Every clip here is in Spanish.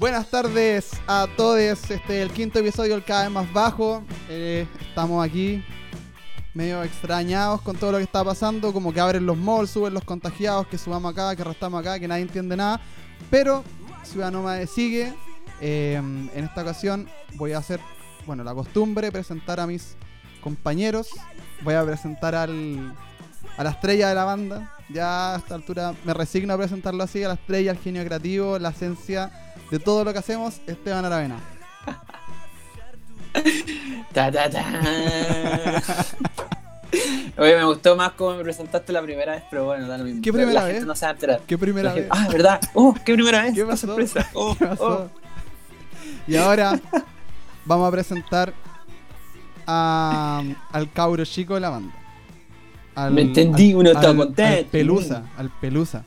Buenas tardes a todos. Este es el quinto episodio, el cada vez más bajo. Eh, estamos aquí medio extrañados con todo lo que está pasando. Como que abren los malls, suben los contagiados, que subamos acá, que arrastramos acá, que nadie entiende nada. Pero Ciudad Nómade sigue. Eh, en esta ocasión voy a hacer, bueno, la costumbre, presentar a mis compañeros. Voy a presentar al, a la estrella de la banda. Ya a esta altura me resigno a presentarlo así, a la estrella, al genio creativo, la esencia de todo lo que hacemos, Esteban Aravena. Ta, ta, ta. Oye, me gustó más cómo me presentaste la primera vez, pero bueno, da lo mismo. ¿Qué primera la vez? Gente no se va a enterar. ¿Qué primera vez? Ah, ¿verdad? Oh, qué primera vez. ¿Qué pasó? sorpresa. Oh, ¿Qué pasó? oh. Y ahora vamos a presentar a- al cabro chico de la banda. Al- Me entendí, uno está contento. Al pelusa, al pelusa,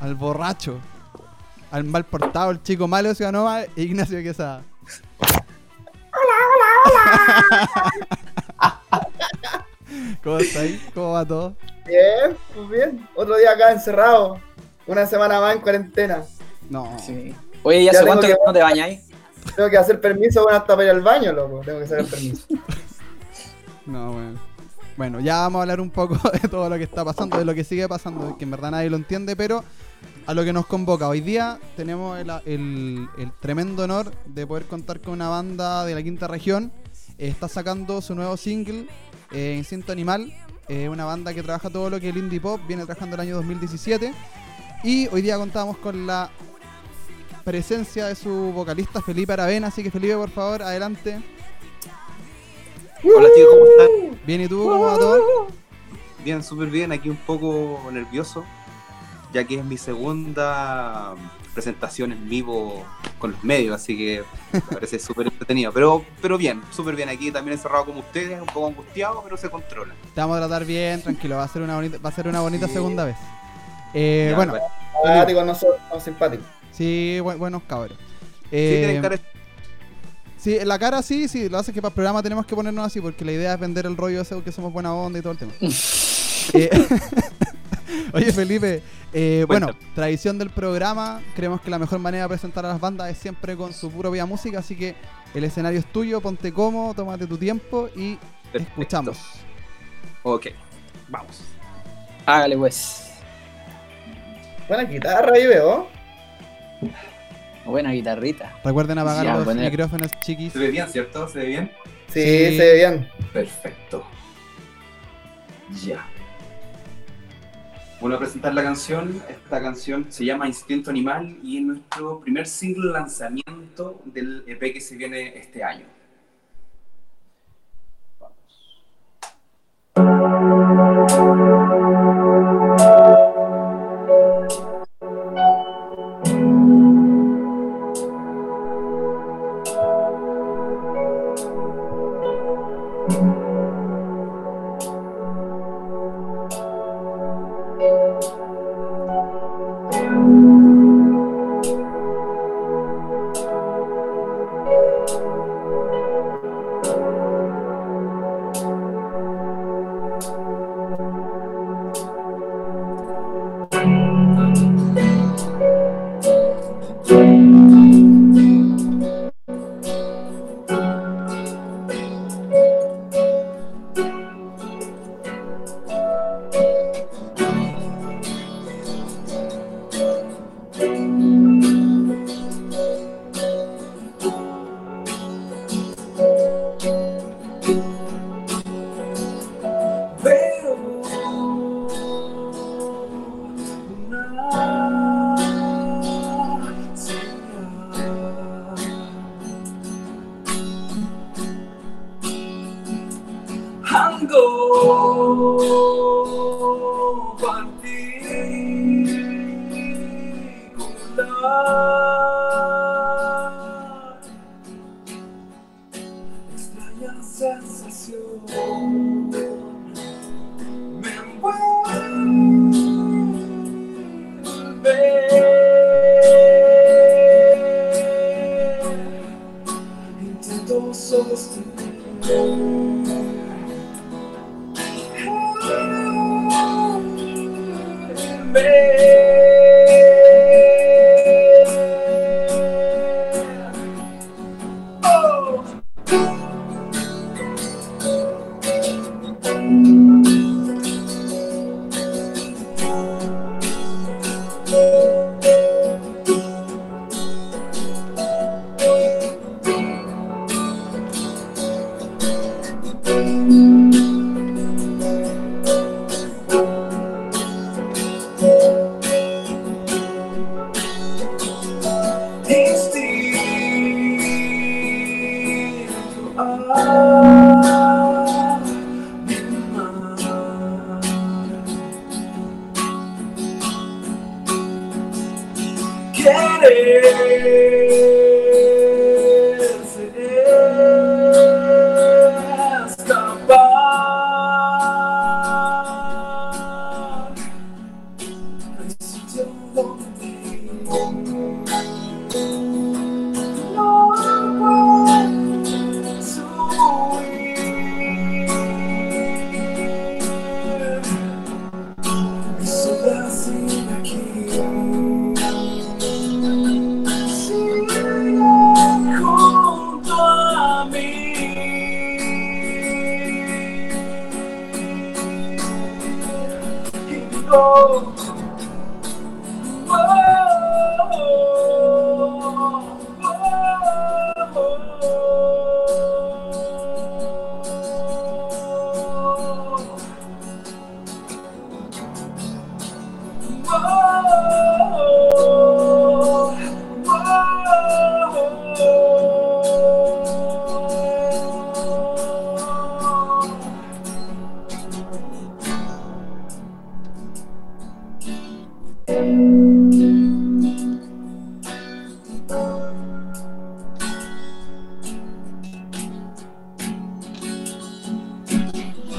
al borracho, al mal portado, el chico malo de Ciudad Nova, Ignacio Quesada. Hola, hola, hola. ¿Cómo estáis? ¿Cómo va todo? Bien, pues bien. Otro día acá encerrado. Una semana más en cuarentena. No. Sí. Oye, ¿ya Ya hace cuánto que- que no te bañáis? Tengo que hacer permiso bueno, hasta para ir al baño, loco. Tengo que sacar permiso. No, bueno. Bueno, ya vamos a hablar un poco de todo lo que está pasando, de lo que sigue pasando, que en verdad nadie lo entiende, pero a lo que nos convoca. Hoy día tenemos el, el- el tremendo honor de poder contar con una banda de la quinta región. Eh, está sacando su nuevo single, eh, Instinto Animal. eh, una banda que trabaja todo lo que el indie pop, viene trabajando el año 2017. Y hoy día contamos con la presencia de su vocalista Felipe Aravena, así que Felipe, por favor, adelante. Hola chicos, ¿cómo están? Bien, ¿y tú? ¿Cómo va todo? Bien, súper bien, aquí un poco nervioso, ya que es mi segunda presentación en vivo con los medios, así que me parece súper entretenido, pero, pero bien, súper bien, aquí también encerrado como ustedes, un poco angustiado, pero se controla. Te vamos a tratar bien, tranquilo, va a ser una bonita, va a ser una bonita Sí. segunda vez. Eh, Ya, bueno, bueno. Simpáticos nosotros, somos simpáticos. sí, bu- buenos cabros. Sí, Eh, tienen cara de- sí, en la cara sí, sí, lo hace que para el programa tenemos que ponernos así, porque la idea es vender el rollo ese que somos buena onda y todo el tema. Eh, Oye Felipe, eh, bueno, tradición del programa, creemos que la mejor manera de presentar a las bandas es siempre con su propia música, así que el escenario es tuyo, ponte cómodo, tómate tu tiempo y Perfecto. escuchamos. Ok, vamos. Hágale pues. Buena guitarra ahí veo. Buena guitarrita. Recuerden apagar Ya, los poner- micrófonos chiquis. ¿Se ve bien, cierto? ¿Se ve bien? Sí, Sí. se ve bien. Perfecto. Ya. Bueno, a presentar la canción. Esta canción se llama Instinto Animal y es nuestro primer single lanzamiento del EP que se viene este año. Ando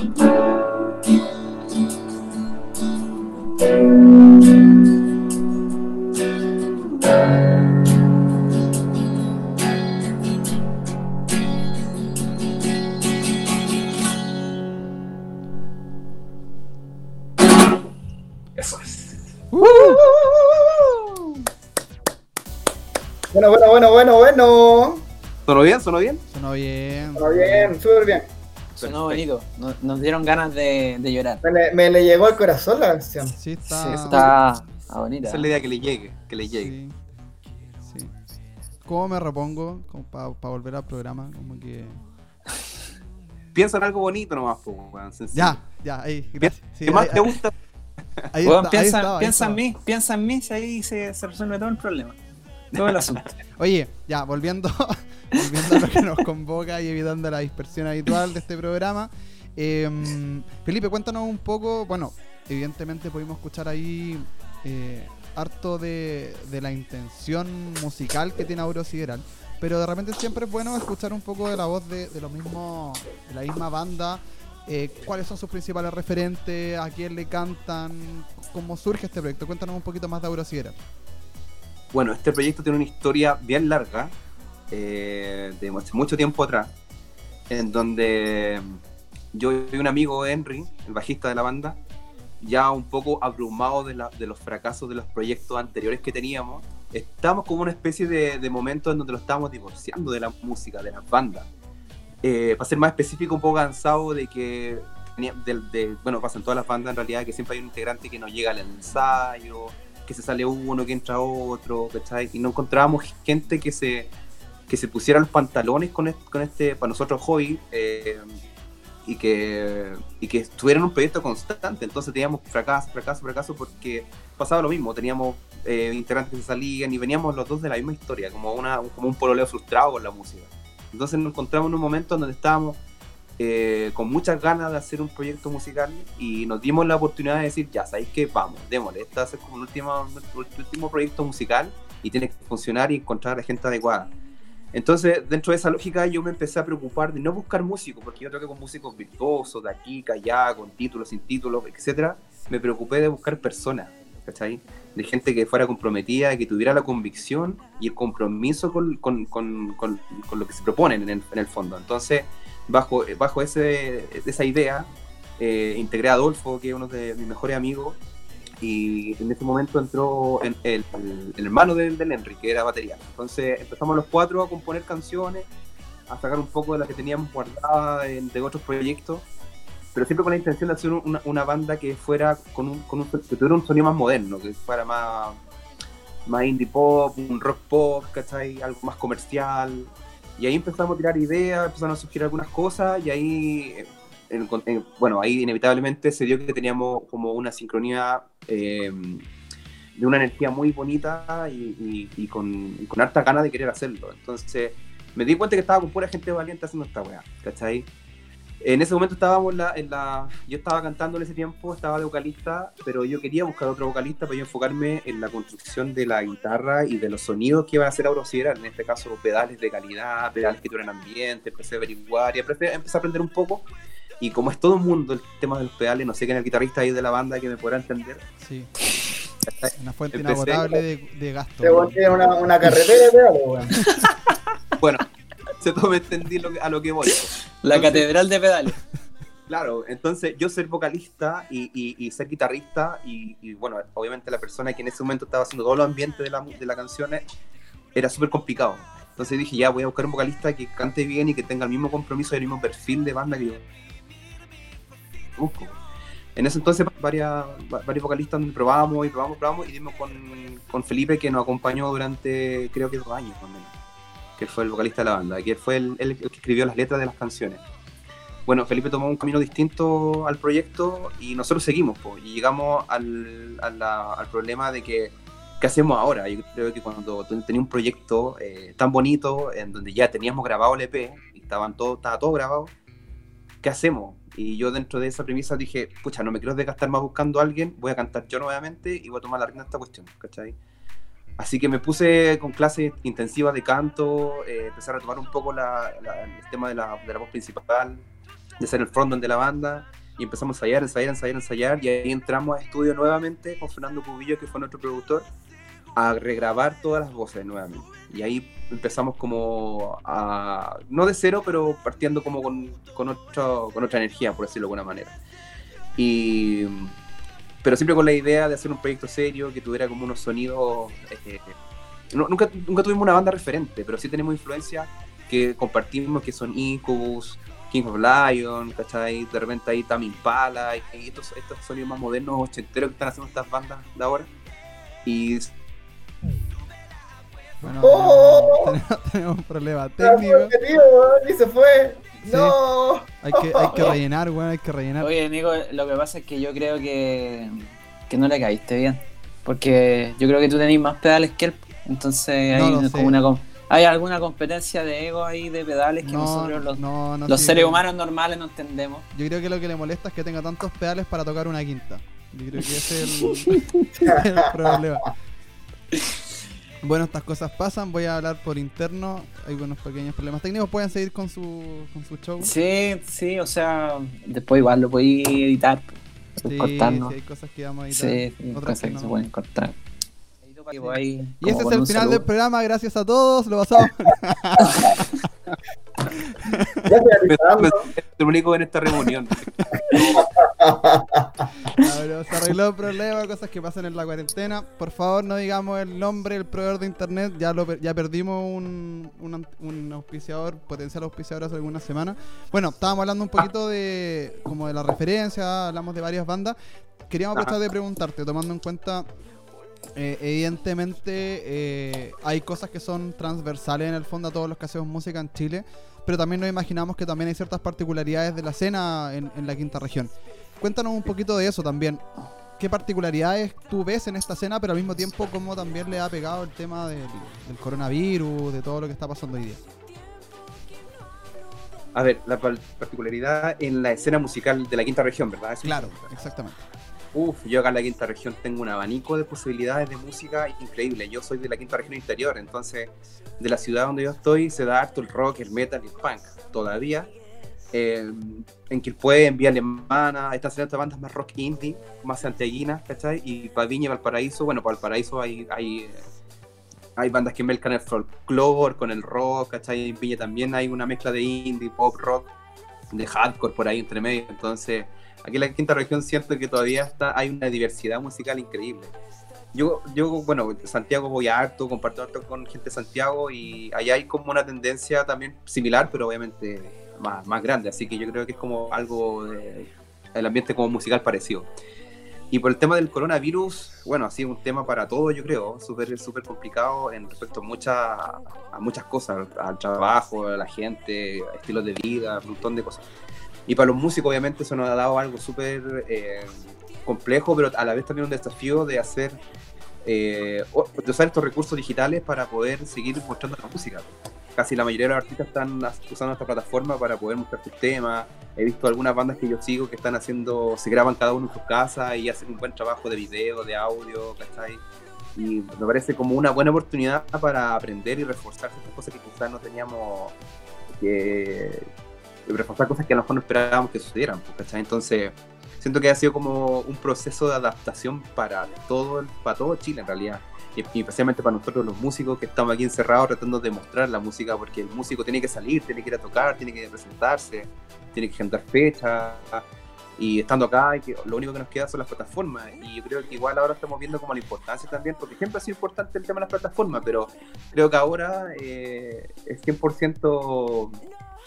Eso es. Bueno, bueno, bueno, bueno, bueno. ¿Sonó bien? ¿Sonó bien? Sonó bien. Está bien, súper bien. Sonó bonito. Nos, nos dieron ganas de, de llorar. Me le, me le llegó al corazón la canción. Sí, está. Sí, Está, está bonita. Esa es la idea que le llegue, que le llegue. Sí. sí. ¿Cómo me repongo para volver al programa? Como que. Piensa en algo bonito nomás, pues, sencillo. Ya, ya, ahí. Gracias. Sí, ¿Qué más ahí- te gusta? Ahí, Weón, está, ahí piensa, estaba, ahí piensa en mí, piensa en mí, si ahí se, se resuelve todo el problema. Todo el asunto. Oye, ya, volviendo, volviendo lo que nos convoca y evitando la dispersión habitual de este programa. eh, Felipe, cuéntanos un poco, bueno, evidentemente pudimos escuchar ahí eh, harto de, de la intención musical que tiene Auro Sideral, pero de repente siempre es bueno escuchar un poco de la voz de, de lo mismo, de la misma banda. eh, ¿Cuáles son sus principales referentes? ¿A quién le cantan? ¿Cómo surge este proyecto? Cuéntanos un poquito más de Auro Sideral. Bueno, este proyecto tiene una historia bien larga, eh, de mucho tiempo atrás, en donde yo y un amigo, Henry, el bajista de la banda, ya un poco abrumado de, la- de los fracasos de los proyectos anteriores que teníamos, estábamos como una especie de, de momento en donde lo estábamos divorciando de la música, de las bandas. Eh, para ser más específico, un poco cansado de que, del- de- bueno, todas las bandas en realidad, que siempre hay un integrante que no llega al ensayo, que se sale uno, que entra otro, ¿cachai? Y no encontrábamos gente que se, que se pusiera los pantalones con este, con este para nosotros, hobby, eh, y, que, y que estuviera en un proyecto constante. Entonces teníamos fracaso, fracaso, fracaso, porque pasaba lo mismo. Teníamos eh, integrantes que salían y veníamos los dos de la misma historia, como, una, como un pololeo frustrado con la música. Entonces nos encontramos en un momento en donde estábamos eh, con muchas ganas de hacer un proyecto musical y nos dimos la oportunidad de decir, ya, ¿sabéis qué? Vamos, démosle, este ser como el último, último proyecto musical y tiene que funcionar y encontrar a la gente adecuada. Entonces, dentro de esa lógica, yo me empecé a preocupar de no buscar músicos, porque yo toqué con músicos virtuosos, de aquí, allá, con títulos, sin títulos, etcétera. Me preocupé de buscar personas, ¿cachai? De gente que fuera comprometida, que tuviera la convicción y el compromiso con, con, con, con, lo que se proponen en el, fondo. Entonces, bajo, bajo esa idea, eh, integré a Adolfo, que es uno de mis mejores amigos, y en ese momento entró en- el, el- hermano del, del Henry, que era batería. Entonces empezamos los cuatro a componer canciones, a sacar un poco de las que teníamos guardadas en- de otros proyectos, pero siempre con la intención de hacer una, una banda que fuera con un, con un, que tuviera un sonido más moderno, que fuera más, más indie pop, un rock pop, ¿cachai? Algo más comercial. Y ahí empezamos a tirar ideas, empezaron a surgir algunas cosas y ahí, eh, en- en- bueno, ahí inevitablemente se dio que teníamos como una sincronía eh, de una energía muy bonita y, y- y con, y con harta ganas de querer hacerlo. Entonces me di cuenta que estaba con pura gente valiente haciendo esta weá, ¿cachai? En ese momento estábamos la, en la- yo estaba cantando en ese tiempo, estaba de vocalista, pero yo quería buscar otro vocalista para yo enfocarme en la construcción de la guitarra y de los sonidos que iban a ser Aurosideral, en este caso pedales de calidad, pedales que tuvieran ambiente, empecé a averiguar y empecé a aprender un poco. Y como es todo el mundo el tema de los pedales, no sé quién es el guitarrista ahí de la banda que me podrá entender. Sí. Una fuente Empecé- inagotable de, de gasto. Este weón tiene una, una carretera de pedales, weón. Bueno, se todo me entendí lo que- a lo que voy. La catedral de pedales. Claro, entonces yo ser vocalista y, y- y ser guitarrista y, y, bueno, obviamente la persona que en ese momento estaba haciendo todo los ambientes de la, mu- de la canción era súper complicado. Entonces dije, ya voy a buscar un vocalista que cante bien y que tenga el mismo compromiso y el mismo perfil de banda que yo busco. En ese entonces varias, va- varios vocalistas probábamos y probábamos, probábamos y dimos con, con Felipe que nos acompañó durante creo que dos años menos, que fue el vocalista de la banda, que fue el, el que escribió las letras de las canciones bueno, Felipe tomó un camino distinto al proyecto y nosotros seguimos, po, y llegamos al, la- al problema de que, ¿qué hacemos ahora? Yo creo que cuando tú tenías un proyecto eh, tan bonito, en donde ya teníamos grabado el EP, y estaban todo, estaba todo grabado, ¿qué hacemos? Y yo dentro de esa premisa dije, pucha, no me quiero desgastar más buscando a alguien, voy a cantar yo nuevamente y voy a tomar la rienda de esta cuestión, ¿cachai? Así que me puse con clases intensivas de canto, eh, empecé a retomar un poco la- la- el tema de la, de la voz principal, de ser el frontman de la banda, y empezamos a ensayar, ensayar, ensayar, ensayar, y ahí entramos a estudio nuevamente con Fernando Cubillo, que fue nuestro productor, a regrabar todas las voces nuevamente. Y ahí empezamos como a, no de cero, pero partiendo como con, con, otro- con otra energía, por decirlo de alguna manera. Y, pero siempre con la idea de hacer un proyecto serio, que tuviera como unos sonidos... eh, nunca, nunca tuvimos una banda referente, pero sí tenemos influencias que compartimos, que son Incubus, King of Lion, ¿cachai? De repente ahí Tame Impala, y y estos, estos sonidos más modernos, ochenteros que están haciendo estas bandas de ahora. Y Bueno, ¡Oh! tenemos, tenemos un problema técnico. tío, weón, y se fue. Sí. No. Hay que, hay que rellenar, weón, hay que rellenar. Oye, Nico, lo que pasa es que yo creo que, que no le caíste bien. Porque yo creo que tú tenés más pedales que él. Entonces No hay, como una, hay alguna competencia de ego ahí de pedales que No, nosotros los, no, no, los sí, seres humanos normales no entendemos. Yo creo que lo que le molesta es que tenga tantos pedales para tocar una quinta. Yo creo que ese es el, el problema. Bueno, estas cosas pasan. Voy a hablar por interno. Hay unos pequeños problemas técnicos. Pueden seguir con su, con su show. Sí, sí, o sea, después igual lo podéis editar, Sí, cortar, ¿no? sí, hay cosas que vamos a editar. Sí, sí, otras cosas que se pueden cortar. Ahí, Y ese es el final saludo. del programa. Gracias a todos. Lo pasamos. Ya único en esta reunión. Ah, pero se arregló el problema, cosas que pasan en la cuarentena. Por favor, no digamos el nombre del proveedor de internet. Ya lo ya perdimos un, un, un auspiciador, potencial auspiciador hace algunas semanas. Bueno, estábamos hablando un poquito de como de la referencia, hablamos de varias bandas. Queríamos aprovechar de preguntarte, tomando en cuenta, eh, evidentemente, eh, hay cosas que son transversales en el fondo a todos los que hacemos música en Chile, pero también nos imaginamos que también hay ciertas particularidades de la escena en, en la quinta región. Cuéntanos un poquito de eso también. ¿Qué particularidades tú ves en esta escena, pero al mismo tiempo cómo también le ha pegado el tema del, del coronavirus, de todo lo que está pasando hoy día? A ver, la particularidad en la escena musical de la quinta región, ¿verdad? Eso- Claro, exactamente. Uf, yo acá en la quinta región tengo un abanico de posibilidades de música increíble. Yo soy de la quinta región interior, entonces de la ciudad donde yo estoy se da harto el rock, el metal el punk. Todavía. Eh, en Quilpué, en Vía Alemana, están saliendo bandas más rock indie, más santiaguinas, ¿cachai? Y para Viña y Valparaíso, bueno, para Valparaíso hay, hay, hay bandas que mezclan el folclore con el rock, ¿cachai? En Viña también hay una mezcla de indie, pop, rock, de hardcore por ahí entre medio. Entonces, aquí en la quinta región siento que todavía está, hay una diversidad musical increíble. Yo, yo, bueno, Santiago voy a harto, comparto harto con gente de Santiago y allá hay como una tendencia también similar, pero obviamente más, más grande, así que yo creo que es como algo, de- el ambiente como musical parecido. Y por el tema del coronavirus, bueno, ha sido un tema para todos, yo creo, súper súper complicado en respecto a, muchas a muchas cosas, al trabajo, a la gente, a estilos de vida, un montón de cosas. Y para los músicos, obviamente, eso nos ha dado algo súper eh, complejo, pero a la vez también un desafío de hacer, eh, de usar estos recursos digitales para poder seguir mostrando la música. casi la mayoría de los artistas están usando esta plataforma para poder mostrar sus temas. He visto algunas bandas que yo sigo que están haciendo, se graban cada uno en sus casas y hacen un buen trabajo de video, de audio, ¿cachai? Y me parece como una buena oportunidad para aprender y reforzar ciertas cosas que quizás no teníamos que reforzar cosas que a lo mejor no esperábamos que sucedieran, pues, ¿cachai? Entonces, siento que ha sido como un proceso de adaptación para todo, para todo Chile en realidad. Y, y especialmente para nosotros los músicos que estamos aquí encerrados tratando de mostrar la música, porque el músico tiene que salir, tiene que ir a tocar, tiene que presentarse, tiene que agendar fechas. Y estando acá, y que lo único que nos queda son las plataformas. Y yo creo que igual ahora estamos viendo como la importancia también, porque siempre ha sido importante el tema de las plataformas, pero creo que ahora eh, es 100%.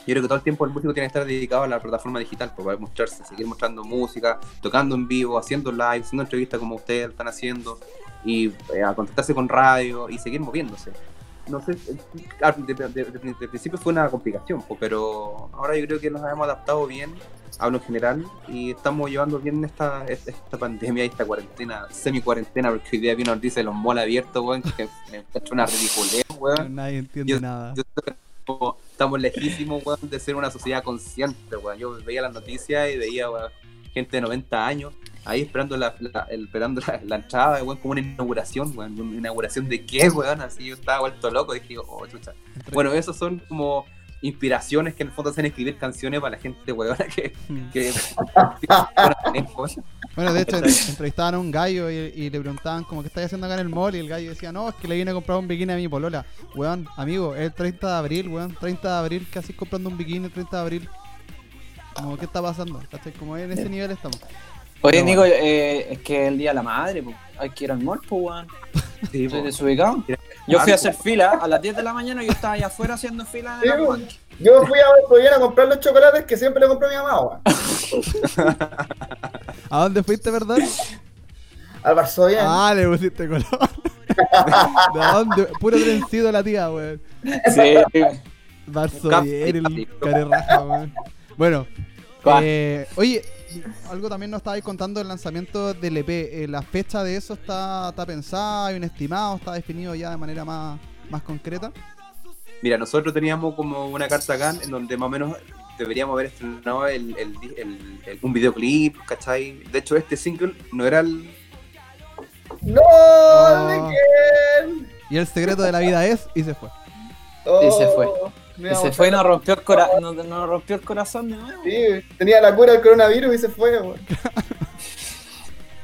Yo creo que todo el tiempo el músico tiene que estar dedicado a la plataforma digital pues, para mostrarse, seguir mostrando música, tocando en vivo, haciendo live, haciendo entrevistas como ustedes están haciendo, y eh, a contactarse con radio y seguir moviéndose. No sé, eh, al- de, de- de- de principio fue una complicación, pues, pero ahora yo creo que nos hemos adaptado bien a lo general y estamos llevando bien esta, esta, pandemia y esta cuarentena, semi-cuarentena, porque hoy día vino nos dice los malls abiertos, weón, que me hecho una ridiculez, weón. Nadie entiende Yo- nada. Yo como estamos lejísimos, weón, de ser una sociedad consciente, weón. Yo veía las noticias y veía, weón, gente de 90 años ahí esperando la, la- el- esperando la, la entrada, weón, como una inauguración, weón. ¿Una inauguración de qué, weón? Así yo estaba vuelto loco dije, oh, chucha. Bueno, esos son como inspiraciones que en el fondo hacen escribir canciones para la gente, weón, que... Mm. que Bueno, de hecho, entrevistaban a un gallo y, y le preguntaban como qué estáis haciendo acá en el mall y el gallo decía, no, es que le vine a comprar un bikini a mi polola. Weón, amigo, es el 30 de abril, weón, 30 de abril, casi comprando un bikini el 30 de abril. Como, ¿qué está pasando? Como en ese nivel estamos. Oye, Nico, eh, es que el día de la madre, pues, hay que ir al mall, pues, weón. Sí, Estoy po. desubicado. Yo fui a hacer fila a las 10 de la mañana y yo estaba allá afuera haciendo fila en el. Yo fui a Valpollén a comprar los chocolates que siempre le compró mi mamá, weón. ¿A dónde fuiste, verdad? Al Varsovien. Ah, le pusiste color. ¿De dónde? Puro trencido la tía, weón. Sí, bien, el carerraja, weón. Bueno, eh, oye, algo también nos estabais contando del lanzamiento del EP. Eh, ¿La fecha de eso está, está pensada? ¿Hay un estimado? ¿Está definido ya de manera más, más concreta? Mira, nosotros teníamos como una carta acá en donde más o menos deberíamos haber estrenado el, el- el- el- un videoclip, ¿cachai? De hecho, este single no era el... ¡No! Oh. ¿De quién? Y el secreto de la vida es, y se fue. Oh, Y se fue. Y se fue y nos rompió el, cora nos, nos rompió el corazón de nuevo. Sí, tenía la cura del coronavirus y se fue, weón.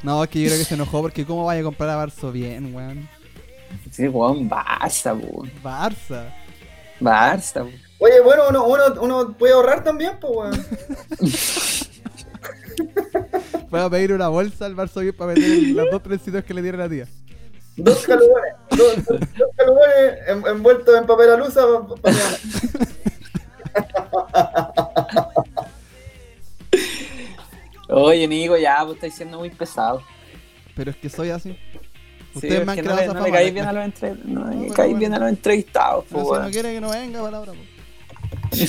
No, es que yo creo que se enojó porque ¿cómo vaya a comprar a Barzo bien, weón? Sí, weón, Barça, weón. Barça. Barça, weón. Oye, bueno, uno, uno, uno puede ahorrar también, pues, weón. Voy a pedir una bolsa al Barzo bien para meter los dos trencitos que le dieron a la tía. Dos calugones, dos, dos- envueltos en papel alusa pa- pa- pa- Oye, Nico, ya, pues estáis siendo muy pesado. Pero es que soy así. Sí, Ustedes es me han que creado no esa no fama. bien a los entre... no No, bueno. bien a los entrevistados, Pero pues, si no quiere que no venga, palabra. po.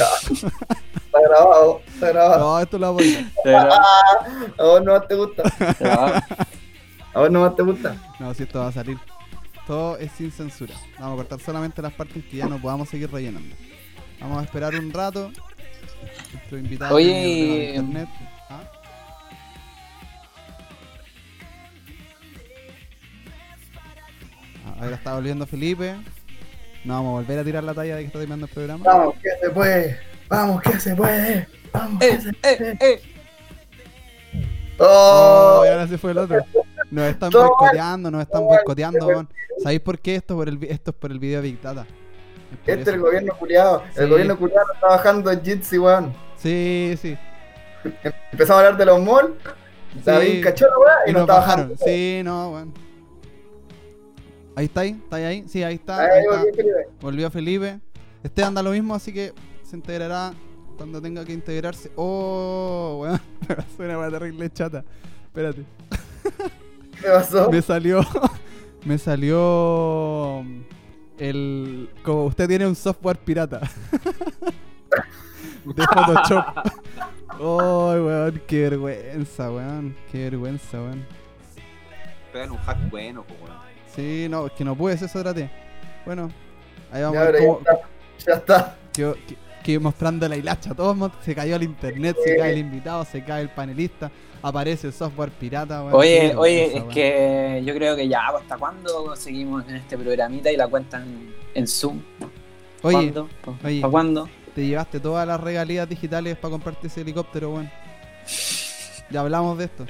Está grabado, está grabado. No, esto lo voy a vos no más te gusta. A vos no más te gusta. No, si esto va a salir. Todo es sin censura. Vamos a cortar solamente las partes que ya no podamos seguir rellenando. Vamos a esperar un rato. Nuestro invitado Oye, y- internet. ¿Ah? Ah, Ahora está volviendo Felipe. No vamos a volver a tirar la talla de que está terminando el programa. Vamos, que se puede. Vamos, que se puede. Vamos, que ¡Eh, se eh, eh! Oh, Oh, y ahora se fue el otro. Nos están boicoteando, nos están boicoteando, weón. ¿Sabéis por qué? Esto, por el, esto es por el video Big Data. Es este es el gobierno culiado. Sí. El gobierno culiado está trabajando en Jitsi, weón. Sí, sí. Empezamos a hablar de los malls. Estaba Sí. cachorro, weón. Y, Y nos bajaron. bajando. Sí, no, weón. Ahí está ahí, está ahí. Sí, ahí está. Ahí, ahí ahí está. volvió Felipe. Volvió Felipe. Este anda lo mismo, así que se integrará cuando tenga que integrarse. Oh, weón. Una weá terrible chata. Espérate. ¿Qué pasó? Me salió. Me salió. El. Como usted tiene un software pirata. De Photoshop. Oh, weón, qué vergüenza, weón. Qué vergüenza, weón. Pegan un hack bueno, weón. Sí, no, es que no pude, eso traté. Bueno, ahí vamos Ya, a ver pero cómo, ya está. Ya está. Que, que- que mostrando la hilacha. Todos mo- se cayó el internet, se cae el invitado, se cae el panelista. Aparece el software pirata. weón. Oye, Sí, oye, es que yo creo que ya, pues, ¿hasta cuándo seguimos en este programita y la cuentan en Zoom? Oye, ¿Cuándo? ¿Para oye. cuándo? te llevaste todas las regalías digitales para comprarte ese helicóptero, weón. Ya hablamos de esto.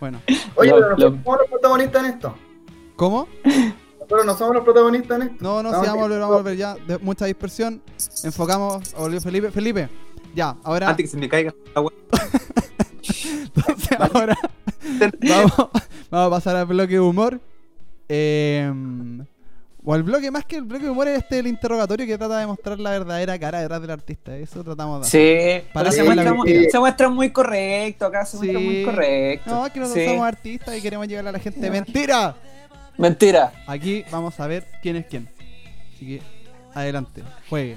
Bueno, Oye, Lo- pero nosotros lo- somos los protagonistas en esto. ¿cómo? Nosotros no somos los protagonistas en esto. No, no, si vamos a volver, vamos a volver ya. De mucha dispersión. Enfocamos. Volvió Felipe. Felipe, ya, ahora. Antes que se me caiga weá. Entonces, ahora vamos, vamos a pasar al bloque de humor. Eh, o al bloque, más que el bloque de humor, es este el interrogatorio que trata de mostrar la verdadera cara detrás del artista. Eso tratamos de hacer. Sí, Para se la muestra, muy, se muestra muy correcto acá, se muestra Sí. muy correcto. No, es que nosotros Sí. somos artistas y queremos llegar a la gente. ¡Mentira! Mentira. Aquí vamos a ver quién es quién. Así que, adelante, juegue.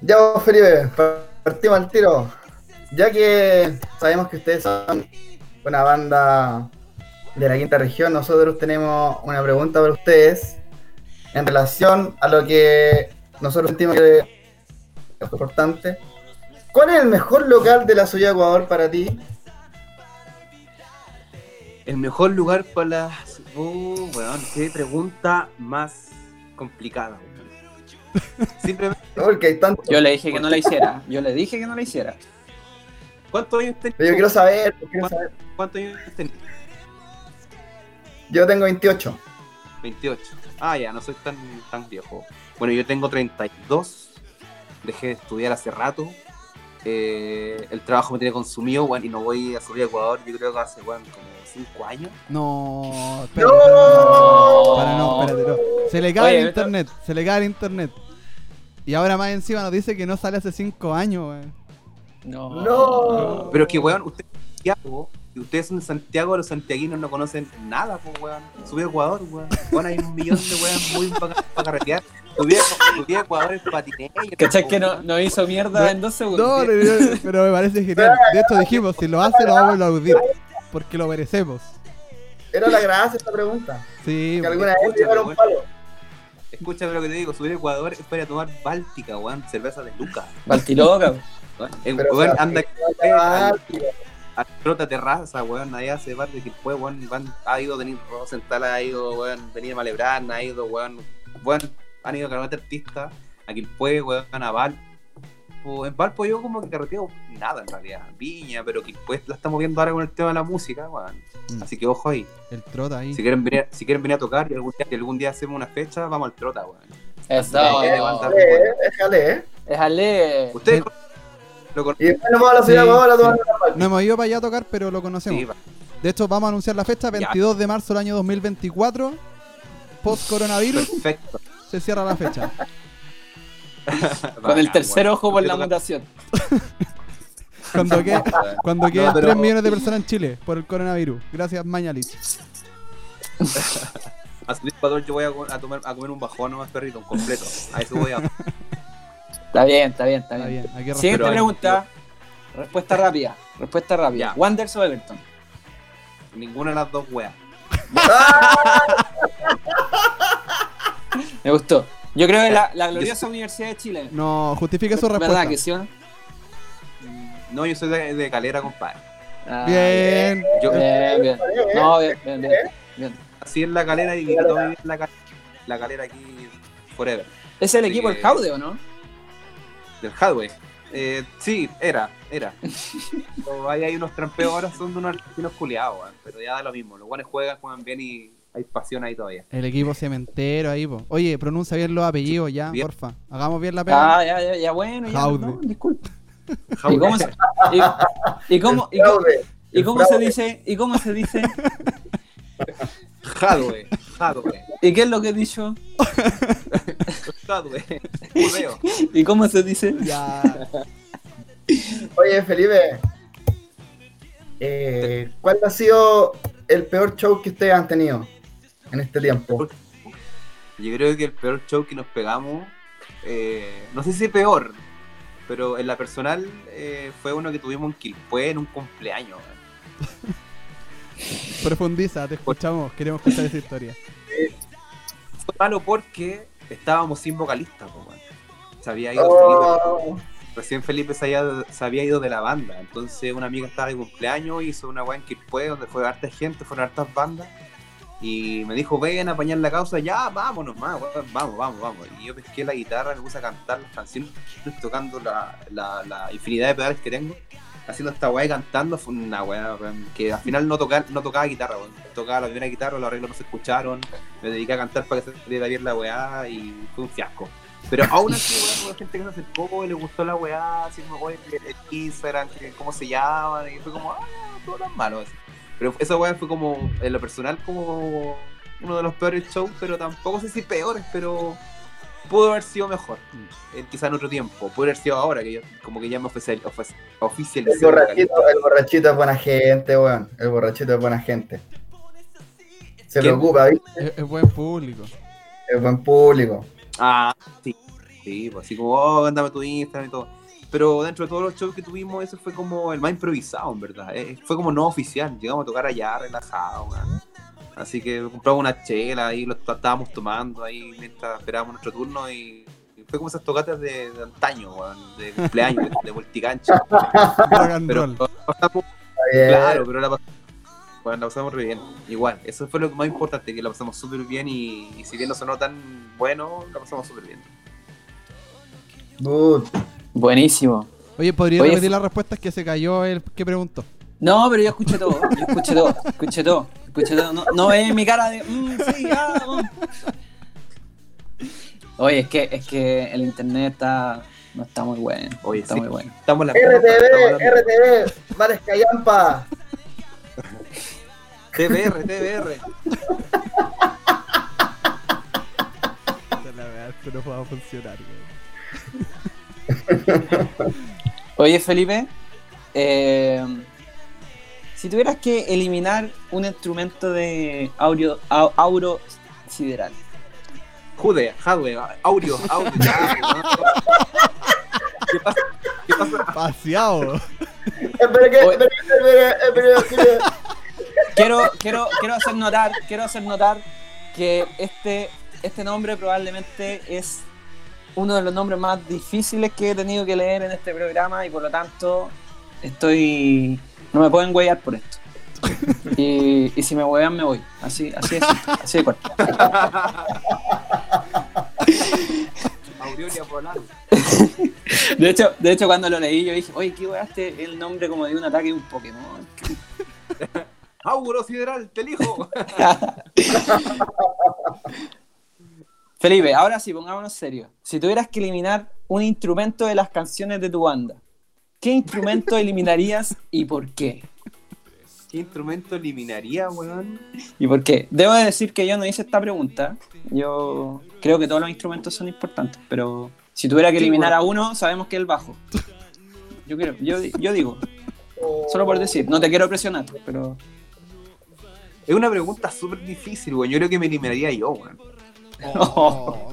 Ya Felipe, partimos al tiro. Ya que sabemos que ustedes son una banda de la quinta región, nosotros tenemos una pregunta para ustedes en relación a lo que nosotros sentimos que es importante. ¿Cuál es el mejor local de la ciudad de Ecuador para ti? El mejor lugar para las. Oh, weón, qué pregunta más complicada, Simplemente, Porque hay tanto. Yo le dije que no la hiciera. Yo le dije que no la hiciera. ¿cuántos años tenés? Yo quiero saber, quiero saber. ¿Cuántos años tenés? Yo tengo 28. 28. Ah, ya, no soy tan, tan viejo. Bueno, yo tengo 32. Dejé de estudiar hace rato. Eh, el trabajo me tiene consumido, weón, y no voy a subir a Ecuador. Yo creo que hace, weón, como 5 años. No, espérate, ¡No! espérate, para, no, espérate, no. Se le cae Oye, el esto- internet, se le cae el internet. Y ahora más encima nos dice que no sale hace 5 años, weón. No. No. Pero es que, weón, ustedes son de Santiago, y ustedes son de Santiago, los santiaguinos no conocen nada, pues, weón. Subí a Ecuador, weón. Bueno, hay un millón de weón muy para carretear. Subí a, Ecuador en patinete. ¿Cachai que no, no hizo mierda en dos segundos? No, no, no, pero me parece genial. De hecho dijimos, si lo hace lo vamos a aplaudir. Porque lo merecemos. Era la gracia esta pregunta. Sí, Que alguna vez llevaron weón. palo. Escúchame lo que te digo, subir a Ecuador es para tomar Báltica, weón, cerveza de Lucas. Baltiloca. weón. El weón o sea, anda Ah, a Trota Terraza, weón, allá hace parte de que después, weón, van, ha ido Denis Rosenthal, ha ido, weón, Venir Malebrán, ha ido, weón, weón, han ido a artistas, a Quilpue, weón, a Valpo. En Valpo yo como que carreteo nada en realidad, Viña, pero Quilpue la estamos viendo ahora con el tema de la música, weón. Mm. Así que ojo ahí. el trota ahí. Si quieren venir, si quieren venir a tocar y algún día, y algún día hacemos una fecha, vamos al Trota, weón. Levanta- déjale, eh, déjale, eh. Déjale. Ustedes Eh, lo Y conocen. después nos vamos a la ciudad Sí, de Ecuador a sí. tomar una palma. No hemos ido para allá a tocar, pero lo conocemos. Sí. De hecho, vamos a anunciar la fecha, 22 de marzo del año 2024. Post coronavirus, perfecto. se cierra la fecha. Con el tercer ojo por la mutación. Cuando, que, cuando queden No, pero- 3 millones de personas en Chile por el coronavirus. Gracias, Mañalich. A subir Ecuador yo voy a, co- a tomar, a comer un bajón nomás, perrito, un completo. A eso voy a. Está bien, está bien, está Está bien. Siguiente Pero hay- pregunta. Respuesta rápida. Respuesta rápida. Ya. Wanderers o Everton. Ninguna de las dos weas. Me gustó. Yo creo que la, la gloriosa Universidad de Chile. No, justifique su respuesta. ¿Verdad que sí o no? No, yo soy de, de calera, compadre. Ah, Bien. Yo Bien, bien. No, bien, bien, bien. bien. nací en la calera y en la calera. La calera aquí forever. ¿Es el Así equipo del Jaude o no? Del Hadway. Eh, sí, era, era. Pero ahí hay unos trampeos ahora, son de unos argentinos culiados. Pero ya da lo mismo. Los guanes juegan, juegan bien y hay pasión ahí todavía. El equipo cementero ahí, po. Oye, pronuncia bien los apellidos ya, Bien. porfa. Hagamos bien la pega. Ah, ya, ya, ya, bueno, ya. Jaude. No, disculpe. ¿Y cómo se, y, y cómo, y, cómo- Fraude. y cómo se dice? ¿Y cómo se dice? Hadway, ¿Y qué es lo que he dicho? Judeo. ¿Y cómo se dice? Ya. Oye, Felipe. eh, ¿Cuál ha sido el peor show que ustedes han tenido en este tiempo? Yo creo que el peor show que nos pegamos, eh, no sé si peor, pero en la personal eh, fue uno que tuvimos en Quilpué en un cumpleaños. Profundiza, te escuchamos. Queremos escuchar esa historia. Fue malo porque estábamos sin vocalista, po. Se había ido Felipe, Oh, recién Felipe se había, se había ido de la banda. Entonces una amiga estaba de cumpleaños, hizo una weá en Quilpué, donde fue harta gente, fueron hartas bandas. Y me dijo, ven a apañar la causa, ya, vámonos más, vamos, vamos, vamos. Y yo pesqué la guitarra, me puse a cantar las canciones, tocando la, la, la infinidad de pedales que tengo, haciendo esta weá y cantando, fue una weá, que al final no, toca, no tocaba guitarra, weón. Tocaba la primera guitarra, los arreglos no se escucharon, me dediqué a cantar para que se saliera bien la weá y fue un fiasco. Pero aún así, weón, hubo gente que se acercó y le gustó la weá, así como, oye, el Instagram, cómo se llama, y fue como, ah, todo tan malo. así. Pero esa weá fue como, en lo personal, como uno de los peores shows, pero tampoco sé si peores, pero pudo haber sido mejor. Eh, quizá en otro tiempo, pudo haber sido ahora, que yo como que ya me oficial, ofici- el borrachito, el borrachito es buena gente, weón. El borrachito es buena gente. Se preocupa, ¿viste? Es, es buen público. Es buen público. Ah, sí. Sí, pues así como, oh, ándame tu Instagram y todo. Pero dentro de todos los shows que tuvimos, ese fue como el más improvisado, en verdad. Eh, fue como no oficial. Llegamos a tocar allá relajado, weón. Así que compramos una chela ahí, lo estábamos tomando ahí mientras esperábamos nuestro turno y, fue como esas tocatas de, de antaño, weón, de cumpleaños, de, de and Pero pasamos, claro, pero la pasamos, bueno, la pasamos re bien. Igual, eso fue lo más importante, que la pasamos súper bien y, y si bien no sonó tan bueno, la pasamos súper bien. Buenísimo. Oye, ¿podría Oye, repetir las respuestas que se cayó el que preguntó? No, pero yo escuché todo, yo escuché todo, escuché todo, escuché todo. No, no ves mi cara de, "Mm, sí, ah, mm". Oye, es que, es que el internet está, no está muy bueno, Oye, está sí. muy bueno. Estamos la RTV, RTV, Mares Callampa. TBR, TBR. Esto no va a funcionar, Oye, Felipe, eh, si tuvieras que eliminar un instrumento de audio, au- auro sideral, Jude, Aureo. ya, weón. ¿Qué pasa? ¿Qué pasa? Paseado. Espera que, Oye. espera, espera, espera, espera. quiero, quiero, quiero hacer notar, quiero hacer notar que este, este nombre probablemente es uno de los nombres más difíciles que he tenido que leer en este programa y por lo tanto estoy no me pueden huear por esto. Y, y si me huean me voy. Así, así es, así de corto. De hecho, de hecho cuando lo leí yo dije, oye, ¿qué hueaste el nombre como de un ataque de un Pokémon? Auro Sideral, te elijo. Felipe, ahora sí, pongámonos serios. Si tuvieras que eliminar un instrumento de las canciones de tu banda, ¿qué instrumento eliminarías y por qué? ¿Qué instrumento eliminaría, weón? ¿Y por qué? Debo de decir que yo no hice esta pregunta. Yo creo que todos los instrumentos son importantes, pero si tuviera que eliminar a uno, sabemos que es el bajo. Yo creo, yo, yo digo, solo por decir, no te quiero presionar, pero Es una pregunta súper difícil, weón. Yo creo que me eliminaría yo, weón. Oh,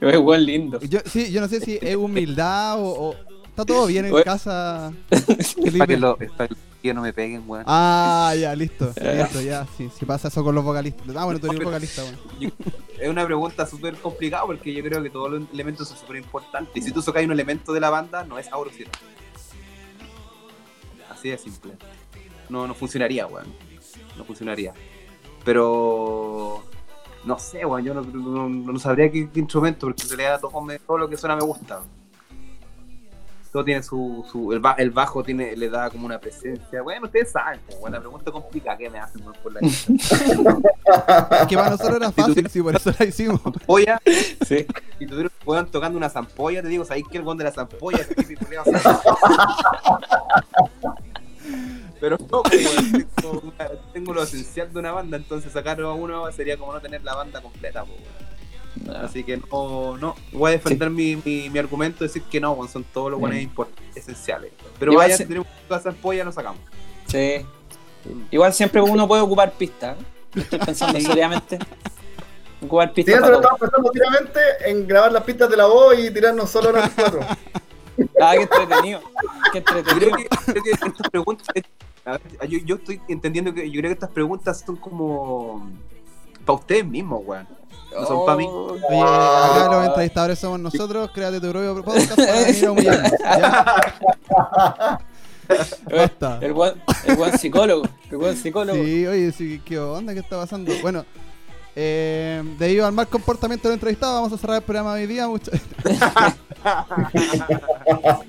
es buen lindo. yo, sí, yo no sé si es humildad o, o- está todo bien en casa. Para que, lo, para que no me peguen, weón. Ah, ya, listo. Listo, ya. Sí, si pasa eso con los vocalistas. Ah, bueno, tú eres vocalista, bueno. Yo- es una pregunta súper complicada porque yo creo que todos los elementos son súper importantes. Y si tú sacas un elemento de la banda, no es Auro. Así de simple. No, no funcionaría, weón. No funcionaría. Pero. No sé, weón. Yo no, no- no sabría qué, qué instrumento, porque en realidad todo, me- todo lo que suena me gusta. Todo tiene su. su el, ba- el bajo tiene, le da como una presencia. Bueno, ustedes saben, pues, weón, la pregunta complicada que me hacen weón, por la Es que para nosotros era fácil, sí, por eso la hicimos. Sí. Si tuvieron weón tocando una zampolla, te digo, ¿sabéis que el weón de la zampolla? Pero no, pues, tengo, tengo lo esencial de una banda, entonces sacarlo a uno sería como no tener la banda completa, pues, weón. Así que no, no, voy a defender mi, mi, mi argumento y decir que no, son todos los buenos Bien. esenciales. Pero Igual vaya, si tenemos la zampolla, lo sacamos. Sí. Igual siempre uno puede ocupar pistas. ¿eh? Estoy pensando seriamente. Ocupar pistas. nosotros para todo. estamos pensando seriamente en grabar las pistas de la voz y tirarnos solo cuatro. Ah, qué entretenido. Qué Yo creo entretenido. que, creo que estas preguntas. Ver, yo, yo estoy entendiendo que yo creo que estas preguntas son como para ustedes mismos, weón. No son para mí. Oh, Oye, acá los entrevistadores somos nosotros, créate tu propio podcast para. El buen, el buen psicólogo. El buen psicólogo. Sí, oye, sí, ¿qué onda? ¿Qué está pasando? Bueno, eh, debido al mal comportamiento del entrevistado, vamos a cerrar el programa de hoy día. Muchas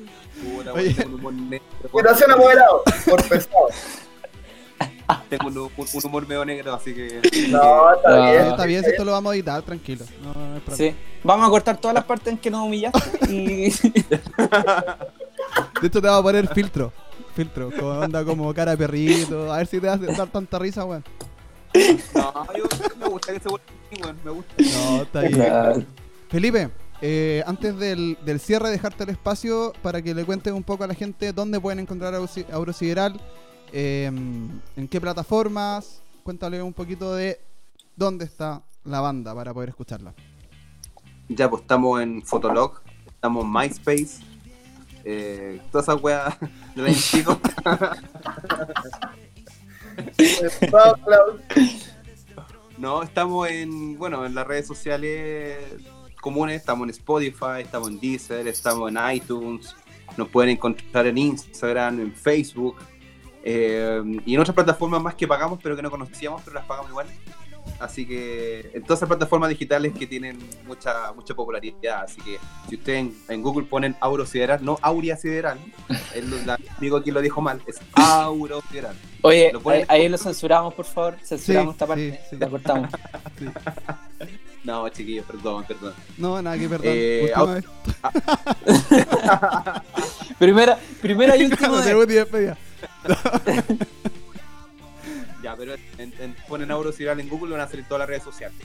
Tengo un humor negro. Situación apoderado, por pesado. Tengo un, un- un humor medio negro, así que. No, está Ah. bien. Está bien, si esto lo vamos a editar, tranquilo. No, no. Sí. Vamos a cortar todas las partes en que nos humillaste y. De hecho, te vamos a poner filtro. Filtro, como onda como cara de perrito. A ver si te vas a dar tanta risa, weón. No, yo me gusta que se vuelva así, weón. Me gusta. No, está bien. Felipe, eh, antes del, del cierre, dejarte el espacio para que le cuentes un poco a la gente dónde pueden encontrar a Eurosideral, eh, en qué plataformas. Cuéntale un poquito de dónde está la banda para poder escucharla. Ya, pues estamos en Fotolog, estamos en MySpace, eh, todas esas weas de la chico. No, estamos en, bueno, en las redes sociales comunes, estamos en Spotify, estamos en Deezer, estamos en iTunes, nos pueden encontrar en Instagram, en Facebook eh, y en otras plataformas más que pagamos pero que no conocíamos, pero las pagamos igual. Así que en todas esas plataformas digitales que tienen mucha mucha popularidad. Así que si ustedes en, en Google ponen Auro Sideral, no Aurea Sideral, amigo aquí lo dijo mal, es Auro Sideral. Oye, Lo ahí, ahí lo censuramos, por favor. Censuramos Sí, esta parte. sí, sí. La cortamos. No, chiquillos, perdón, perdón. No, nada que perdón. Eh, Última vez. Primera, primera y última vez. Ya, pero en, en- ponen Auro Sideral en Google y van a salir todas las redes sociales.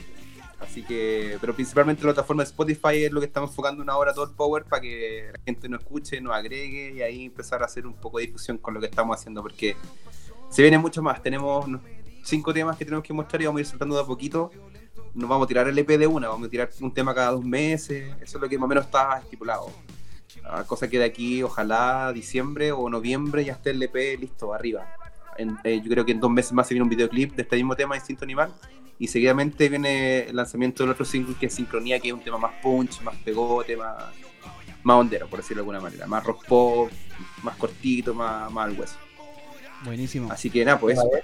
Así que, pero principalmente la plataforma de Spotify es lo que estamos enfocando una hora todo el power para que la gente nos escuche, nos agregue y ahí empezar a hacer un poco de difusión con lo que estamos haciendo porque se viene mucho más. Tenemos cinco temas que tenemos que mostrar y vamos a ir soltando de a poquito. Nos vamos a tirar el EP de una, vamos a tirar un tema cada dos meses. Eso es lo que más o menos está estipulado. Ah, cosa que de aquí, ojalá diciembre o noviembre ya esté el EP listo, arriba. En- eh, yo creo que en dos meses más se viene un videoclip de este mismo tema, Instinto Animal. Y seguidamente viene el lanzamiento del otro single que es Sincronía, que es un tema más punch, más pegote, más, más hondero, por decirlo de alguna manera. Más rock pop, más cortito, más, más al hueso. Buenísimo. Así que nada, pues. Vale.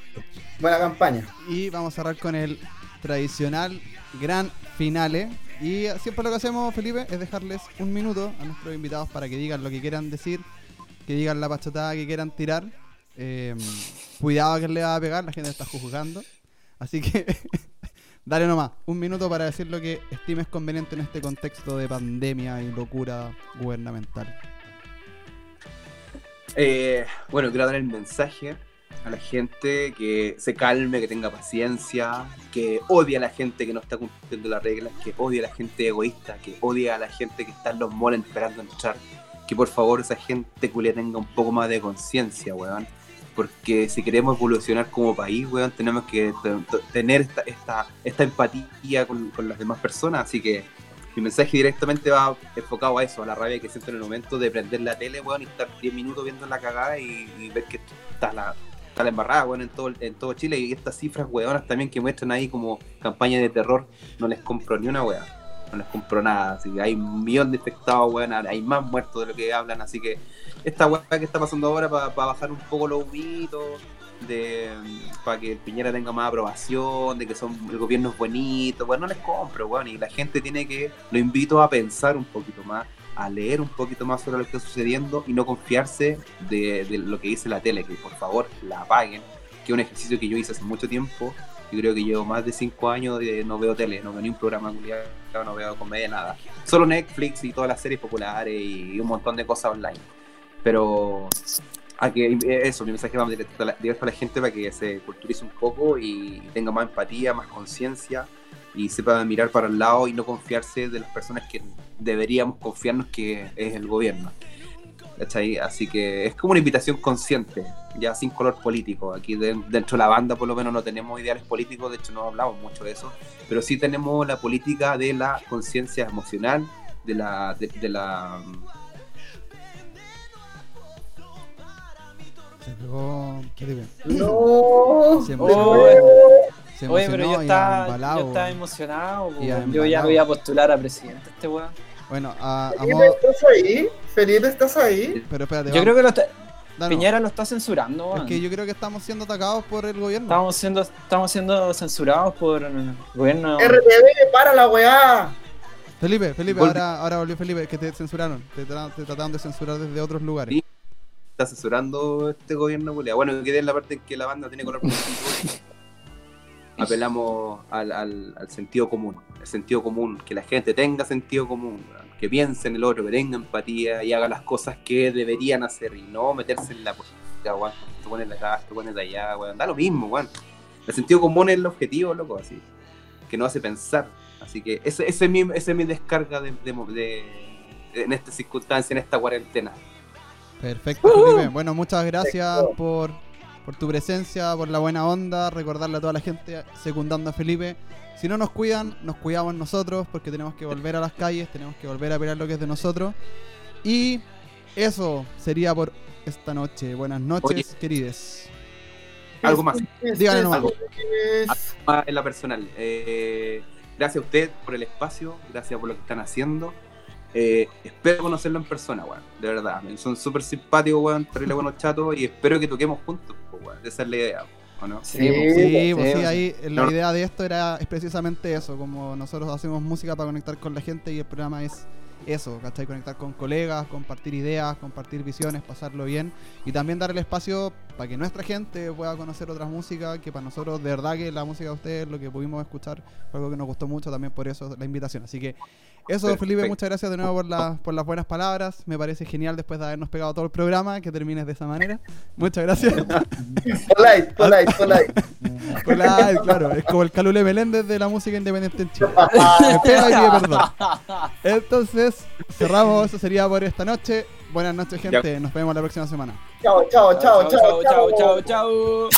Buena campaña. Y vamos a cerrar con el tradicional gran finale. Y siempre lo que hacemos, Felipe, es dejarles un minuto a nuestros invitados para que digan lo que quieran decir, que digan la pachotada que quieran tirar. Eh, cuidado que le va a pegar, la gente está juzgando. Así que dale nomás, un minuto para decir lo que estimes conveniente en este contexto de pandemia y locura gubernamental. Eh, bueno, quiero dar el mensaje a la gente que se calme, que tenga paciencia, que odie a la gente que no está cumpliendo las reglas, que odie a la gente egoísta, que odie a la gente que está en los malls esperando entrar. Que por favor esa gente culia tenga un poco más de conciencia, weón. Porque si queremos evolucionar como país, weón, tenemos que tener esta, esta, esta empatía con, con las demás personas. Así que mi mensaje directamente va enfocado a eso, a la rabia que siento en el momento de prender la tele, weón, y estar 10 minutos viendo la cagada y, y ver que está la, está la embarrada, weón, en todo, en todo Chile. Y estas cifras, weonas, también que muestran ahí como campaña de terror, no les compro ni una weá. No les compro nada. Así que hay un millón de infectados, weón, hay más muertos de lo que hablan. Así que esta weá que está pasando ahora para bajar un poco los humitos, de para que Piñera tenga más aprobación, de que son el gobierno es bonito, bueno, no les compro, weón, y la gente tiene que, lo invito a pensar un poquito más, a leer un poquito más sobre lo que está sucediendo y no confiarse de, de lo que dice la tele, que por favor la apaguen, que es un ejercicio que yo hice hace mucho tiempo, yo creo que llevo más de cinco años no veo tele, no veo ni un programa culiado, no veo comedia, nada, solo Netflix y todas las series populares y un montón de cosas online, pero a que eh, eso, mi mensaje va directo a, la, directo a la gente para que se culturice un poco y tenga más empatía, más conciencia y sepa mirar para el lado y no confiarse de las personas que deberíamos confiarnos que es el gobierno. ¿Cachai? Así que es como una invitación consciente, ya sin color político. Aquí de- dentro de la banda por lo menos no tenemos ideales políticos, de hecho no hablamos mucho de eso, pero sí tenemos la política de la conciencia emocional, de la, de, de la Se pegó Felipe. No. Se Oh, pegó. Se Oye, pero yo estaba, embalado, yo estaba emocionado. Yo ya embalado. voy a postular a presidente este weón. Bueno, a, a Felipe, modo- ¿estás ahí? Felipe, ¿estás ahí? Pero espérate, Yo vamos, creo que lo está- danos. Piñera lo está censurando, Es weón. que yo creo que estamos siendo atacados por el gobierno. Estamos siendo, estamos siendo censurados por el gobierno. RTV, para la weá. Felipe, Felipe, ahora, ahora volvió Felipe, que te censuraron. Te, tra- te trataron de censurar desde otros lugares. Sí. Está asesorando este gobierno. Bueno, quedé en la parte en que la banda tiene color. Apelamos al, al- al sentido común. El sentido común, que la gente tenga sentido común, que piense en el otro, que tenga empatía y haga las cosas que deberían hacer y no meterse en la política, weón. Te pones de acá, te pones de allá, weón. Da lo mismo, weón. El sentido común es el objetivo, loco, así. Que no hace pensar. Así que ese, ese, es, mi, ese es mi descarga de, de- de- en esta circunstancia, en esta cuarentena. Perfecto, Felipe. Bueno, muchas gracias por, por tu presencia, por la buena onda. Recordarle a toda la gente secundando a Felipe. Si no nos cuidan, nos cuidamos nosotros porque tenemos que volver a las calles, tenemos que volver a pelear lo que es de nosotros. Y eso sería por esta noche. Buenas noches, Oye. querides. Algo más. Dígale nomás. Es- más en la personal. Eh, gracias a usted por el espacio, gracias por lo que están haciendo. Eh, espero conocerlo en persona, weón, de verdad. Son súper simpáticos, weón, terrible buenos chatos y espero que toquemos juntos, pues, weón. Esa es la idea, ¿o no? Sí, Sí, pues sí, ahí la No. idea de esto era es precisamente eso, como nosotros hacemos música para conectar con la gente y el programa es eso, ¿cachai? Conectar con colegas, compartir ideas, compartir visiones, pasarlo bien y también dar el espacio para que nuestra gente pueda conocer otras músicas, que para nosotros de verdad que la música de ustedes, lo que pudimos escuchar, fue algo que nos gustó mucho, también por eso la invitación. Así que eso, Perfecto. Felipe, muchas gracias de nuevo por, la- por las buenas palabras. Me parece genial después de habernos pegado todo el programa, que termines de esa manera. Muchas gracias. Polite, polite, polite. Hola, claro, es como el Calule Meléndez de la música independiente en Chile. Me pega y perdón. Entonces, cerramos, eso sería por esta noche. Buenas noches, gente. Nos vemos la próxima semana. Chao, chao, chao, chao, chao, chao, chao, chao.